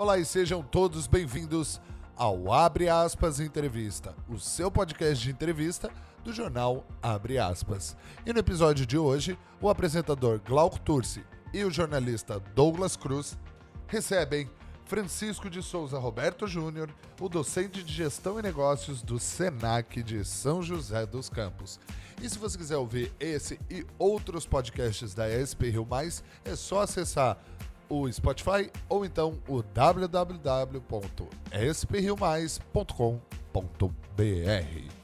Olá e sejam todos bem-vindos ao Abre Aspas Entrevista, o seu podcast de entrevista do jornal Abre Aspas. E no episódio de hoje, o apresentador Glauco Turci e o jornalista Douglas Cruz recebem Francisco de Souza Roberto Júnior, o docente de Gestão e Negócios do SENAC de São José dos Campos. E se você quiser ouvir esse e outros podcasts da ESP Rio Mais, é só acessar o Spotify ou então o www.espriomais.com.br.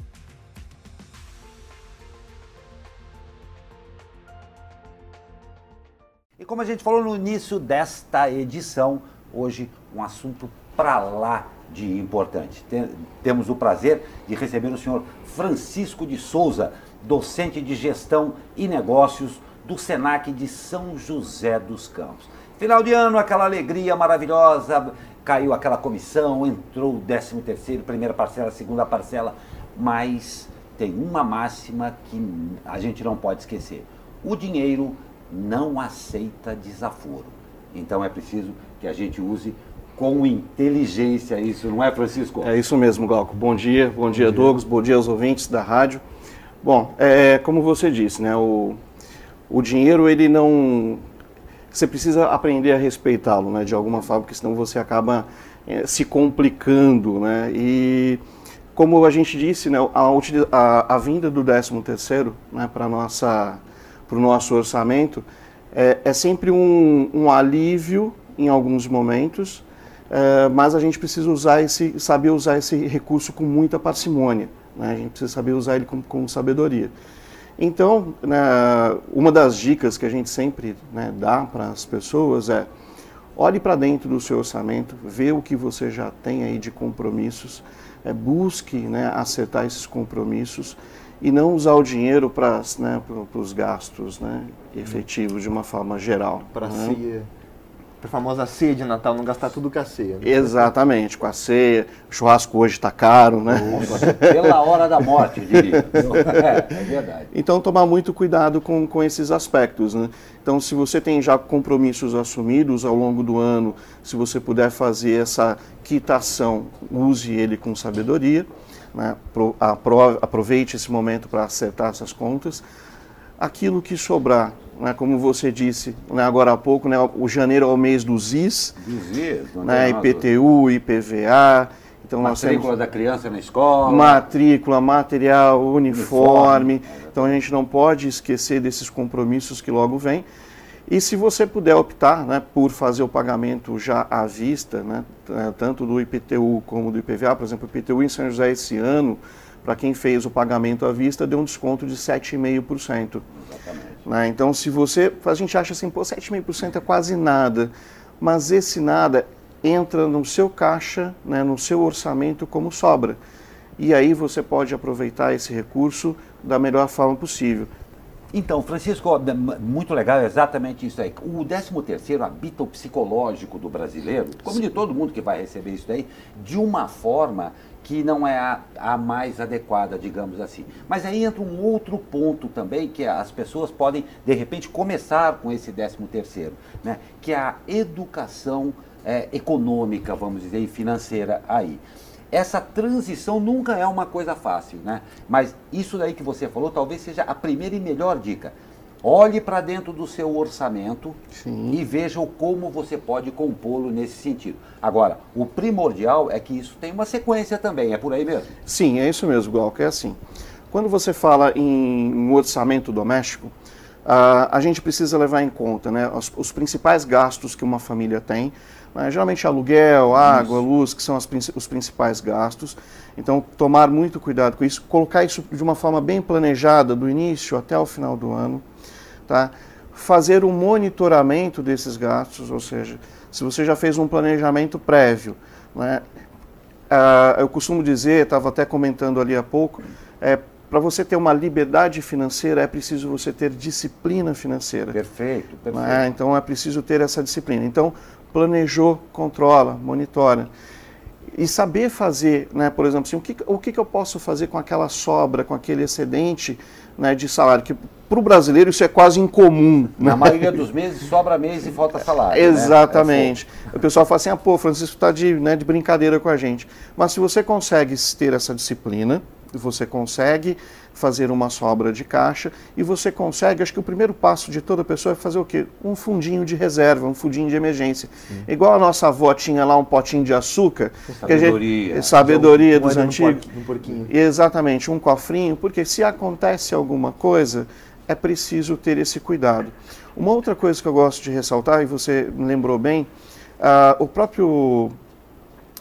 E como a gente falou no início desta edição, hoje um assunto para lá de importante. Temos o prazer de receber o senhor Francisco de Souza, docente de Gestão e Negócios do SENAC de São José dos Campos. Final de ano, aquela alegria maravilhosa, caiu aquela comissão, entrou o 13 terceiro, primeira parcela, segunda parcela, mas tem uma máxima que a gente não pode esquecer. O dinheiro não aceita desaforo. Então é preciso que a gente use com inteligência isso, não é, Francisco? É isso mesmo, Glauco. Bom dia, bom, bom dia, dia, Douglas, bom dia aos ouvintes da rádio. Bom, é, como você disse, né, o, o dinheiro, ele não... Você precisa aprender a respeitá-lo, né, de alguma forma, porque senão você acaba é, se complicando, né, e como a gente disse, né, a, a, a vinda do 13 terceiro, né, para nossa para o nosso orçamento, é, é sempre um, um, alívio em alguns momentos, é, mas a gente precisa usar esse, saber usar esse recurso com muita parcimônia. Né? A gente precisa saber usar ele com, com sabedoria. Então, né, uma das dicas que a gente sempre né, dá para as pessoas é olhe para dentro do seu orçamento, vê o que você já tem aí de compromissos, é, busque né, acertar esses compromissos e não usar o dinheiro para né, os gastos né, efetivos de uma forma geral. Para né? A famosa ceia de Natal, não gastar tudo com a ceia. Né? Exatamente, com a ceia. O churrasco hoje está caro, né? Pela hora da morte, diria. É, é verdade. Então, tomar muito cuidado com, com esses aspectos. Né? Então, se você tem já compromissos assumidos ao longo do ano, se você puder fazer essa quitação, use ele com sabedoria. Né? aproveite esse momento para acertar essas contas. Aquilo que sobrar, né? como você disse né? agora há pouco, né? o janeiro é o mês dos IS, IS né? IPTU, IPVA. Então, matrícula temos... da criança na escola. Matrícula, material, uniforme. uniforme. Então a gente não pode esquecer desses compromissos que logo vêm. E se você puder optar né, por fazer o pagamento já à vista, né, tanto do IPTU como do IPVA, por exemplo, o IPTU em São José esse ano, para quem fez o pagamento à vista, deu um desconto de 7,5%. Né? Então, se você. A gente acha assim, pô, 7,5% é quase nada. Mas esse nada entra no seu caixa, né, no seu orçamento como sobra. E aí você pode aproveitar esse recurso da melhor forma possível. Então, Francisco, muito legal, exatamente isso aí. O 13º habita o psicológico do brasileiro, como de todo mundo que vai receber isso daí, de uma forma que não é a, a, mais adequada, digamos assim. Mas aí entra um outro ponto também, que as pessoas podem, de repente, começar com esse 13º, né? que é a educação é, econômica, vamos dizer, e financeira aí essa transição nunca é uma coisa fácil, né? Mas isso daí que você falou talvez seja a primeira e melhor dica. Olhe para dentro do seu orçamento Sim. e veja como você pode compô-lo nesse sentido. Agora, o primordial é que isso tem uma sequência também, é por aí mesmo? Sim, é isso mesmo, Glauco, é assim. Quando você fala em um orçamento doméstico, a gente precisa levar em conta né, os, os principais gastos que uma família tem, né? Geralmente aluguel, água, isso. luz, que são as, os principais gastos. Então, tomar muito cuidado com isso, colocar isso de uma forma bem planejada, do início até o final do ano. Tá? Fazer um monitoramento desses gastos, ou seja, se você já fez um planejamento prévio, né? Ah, eu costumo dizer, estava até comentando ali há pouco, é, para você ter uma liberdade financeira é preciso você ter disciplina financeira. Perfeito, perfeito. Né? Então é preciso ter essa disciplina. Então planejou, controla, monitora. E saber fazer, né, por exemplo, assim, o, que, o que eu posso fazer com aquela sobra, com aquele excedente né, de salário, que para o brasileiro isso é quase incomum. Na né? maioria dos meses sobra mês e falta salário. Né? Exatamente. Né? É o pessoal fala assim, ah, pô, Francisco está de, né, de brincadeira com a gente. Mas se você consegue ter essa disciplina, você consegue fazer uma sobra de caixa e você consegue, acho que o primeiro passo de toda pessoa é fazer o quê? Um fundinho de reserva, um fundinho de emergência. Sim. Igual a nossa avó tinha lá um potinho de açúcar. Sabedoria. Gente, sabedoria dos antigos. Um porquinho. Exatamente, um cofrinho, porque se acontece alguma coisa, é preciso ter esse cuidado. Uma outra coisa que eu gosto de ressaltar, e você lembrou bem, uh, o próprio.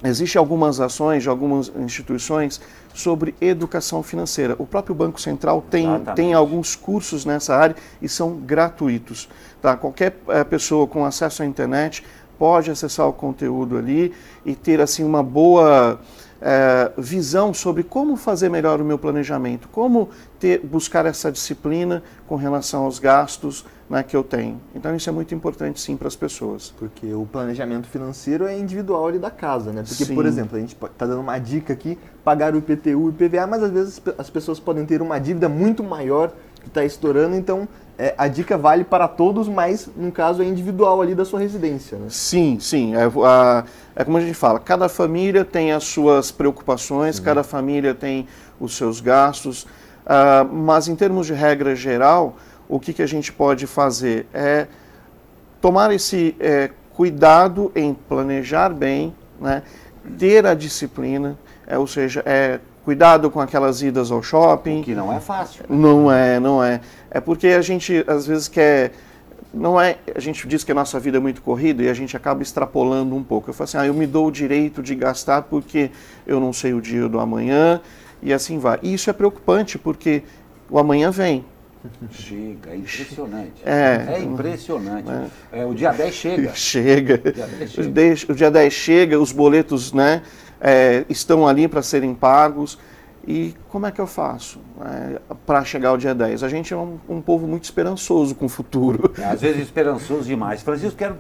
Existem algumas ações de algumas instituições sobre educação financeira. O próprio Banco Central tem, tem alguns cursos nessa área e são gratuitos. Tá? Qualquer é, pessoa com acesso à internet pode acessar o conteúdo ali e ter assim uma boa é, visão sobre como fazer melhor o meu planejamento, como ter, buscar essa disciplina com relação aos gastos né, que eu tenho. Então isso é muito importante sim para as pessoas. Porque o planejamento financeiro é individual ali da casa, né? Porque, sim. por exemplo, a gente está dando uma dica aqui, pagar o IPTU e o IPVA, mas às vezes as pessoas podem ter uma dívida muito maior que está estourando, então é, a dica vale para todos, mas no caso é individual ali da sua residência. Né? Sim, sim. É, a, é como a gente fala, cada família tem as suas preocupações, cada família tem os seus gastos, uh, mas em termos de regra geral, o que, que a gente pode fazer é tomar esse é, cuidado em planejar bem, né, ter a disciplina, é, ou seja, é cuidado com aquelas idas ao shopping. Que não é fácil. Não é, não é. É porque a gente às vezes quer não é, a gente diz que a nossa vida é muito corrida e a gente acaba extrapolando um pouco. Eu falo assim, ah, eu me dou o direito de gastar porque eu não sei o dia do amanhã e assim vai. E isso é preocupante porque o amanhã vem. Chega, é impressionante. É, é impressionante. É. É, o dia 10 chega. Chega. O dia 10 chega, o dia 10 chega os boletos né, é, estão ali para serem pagos. E como é que eu faço é, para chegar ao dia 10? A gente é um, um, povo muito esperançoso com o futuro. É, às vezes esperançoso demais. Francisco, quero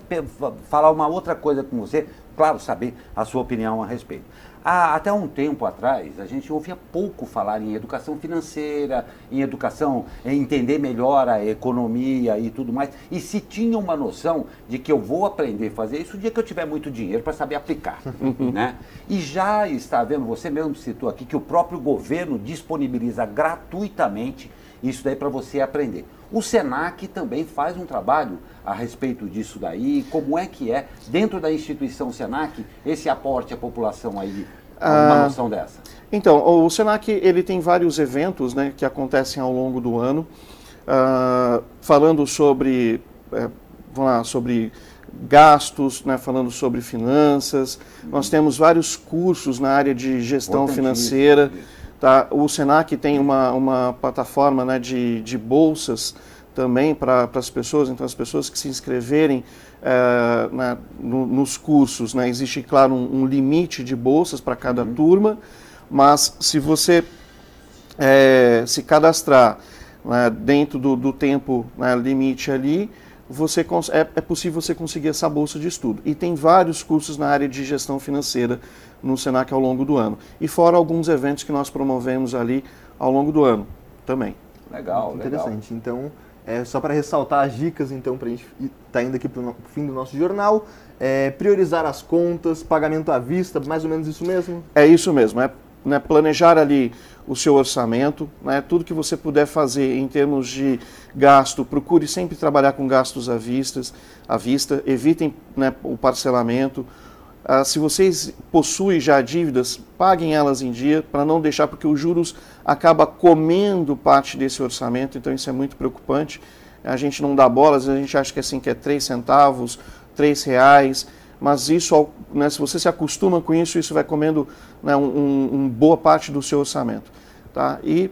falar uma outra coisa com você, claro, saber a sua opinião a respeito. Há, até um tempo atrás, a gente ouvia pouco falar em educação financeira, em educação, em entender melhor a economia e tudo mais. E se tinha uma noção de que eu vou aprender a fazer isso o dia que eu tiver muito dinheiro para saber aplicar. né? E já está vendo, você mesmo citou aqui, que o próprio governo disponibiliza gratuitamente isso daí para você aprender. O SENAC também faz um trabalho a respeito disso daí. Como é que é, dentro da instituição SENAC, esse aporte à população aí, uma ah, noção dessa? Então, o SENAC ele tem vários eventos né, que acontecem ao longo do ano, uh, falando sobre, é, vamos lá, sobre gastos, né, falando sobre finanças. Uhum. Nós temos vários cursos na área de gestão financeira. Tá? O SENAC tem uma, uma plataforma né, de, de bolsas também para as pessoas, então as pessoas que se inscreverem é, né, no, nos cursos, né, existe, claro, um, um, limite de bolsas para cada uhum. turma, mas se você é, se cadastrar né, dentro do, do tempo né, limite ali, você é, é possível você conseguir essa bolsa de estudo. E tem vários cursos na área de gestão financeira no Senac ao longo do ano. E fora alguns eventos que nós promovemos ali ao longo do ano também. Legal, Interessante. Legal. Então, é, só para ressaltar as dicas, então, para a gente estar tá indo aqui para o fim do nosso jornal, é, priorizar as contas, pagamento à vista, mais ou menos isso mesmo? É isso mesmo, é né, planejar ali o seu orçamento, né, tudo que você puder fazer em termos de gasto, procure sempre trabalhar com gastos à vista, à vista evitem né, o parcelamento, ah, se vocês possuem já dívidas, paguem elas em dia para não deixar, porque os juros acaba comendo parte desse orçamento, então isso é muito preocupante. A gente não dá bola, a gente acha que é assim que é 3 centavos, 3 reais, mas isso, né, se você se acostuma com isso, isso vai comendo né, um, um, boa parte do seu orçamento. Tá? E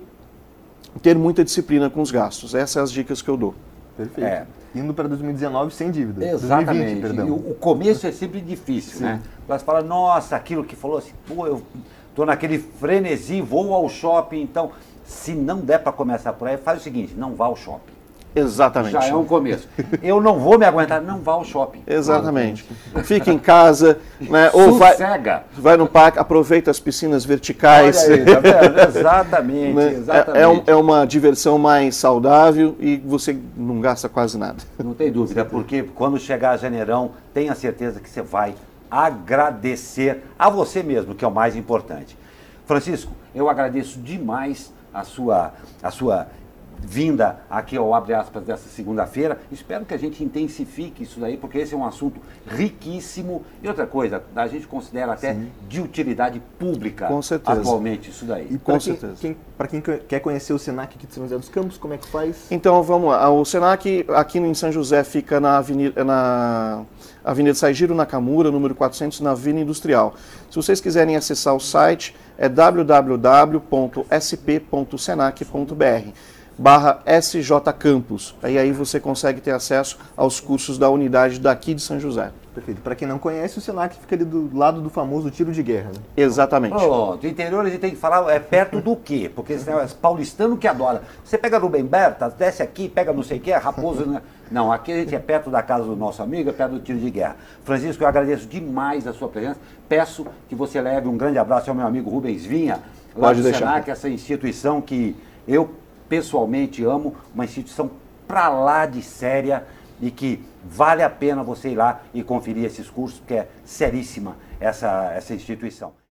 ter muita disciplina com os gastos. Essas são as dicas que eu dou. Perfeito. É indo para 2019 sem dívida. Exatamente. 2020, o, o, começo é sempre difícil, Sim. né? Você fala, nossa, aquilo que falou assim, pô, eu tô naquele frenesi, vou ao shopping, então, se não der para começar por aí, faz o seguinte, não vá ao shopping. Exatamente. Já é um começo. Eu não vou me aguentar, não vá ao shopping. Exatamente. Fica em casa, né? ou vai, vai no parque, aproveita as piscinas verticais. Aí, tá? Exatamente, né? exatamente. É, é um- é uma diversão mais saudável e você não gasta quase nada. Não tem dúvida, porque quando chegar janeirão, tenha certeza que você vai agradecer a você mesmo, que é o mais importante. Francisco, eu agradeço demais a sua, a sua vinda aqui ao Abre Aspas dessa segunda-feira. Espero que a gente intensifique isso daí, porque esse é um assunto riquíssimo. E outra coisa, a gente considera até de utilidade pública Com certeza. atualmente isso daí. E Com para quem, certeza. quem, pra quem quer conhecer o Senac aqui de São José dos Campos, como é que faz? Então vamos lá. O Senac aqui em São José fica na Avenida, na Avenida Saigiro Nakamura, número 400, na Vila Industrial. Se vocês quiserem acessar o site, é www.sp.senac.br barra SJ Campus. E aí você consegue ter acesso aos cursos da unidade daqui de São José. Perfeito. Para quem não conhece, o Senac fica ali do lado do famoso tiro de guerra. Né? Exatamente. Pronto, interior a gente tem que falar é perto do quê? Porque esse negócio é paulistano que adora. Você pega Rubem Berta, desce aqui, pega não sei o quê, raposa. né? Não, aqui a gente é perto da casa do nosso amigo, é perto do tiro de guerra. Francisco, eu agradeço demais a sua presença. Peço que você leve um grande abraço ao meu amigo Rubens Vinha, lá Pode do deixar. Senac, essa instituição que eu pessoalmente amo, uma instituição pra lá de séria e que vale a pena você ir lá e conferir esses cursos, porque é seríssima essa, essa instituição.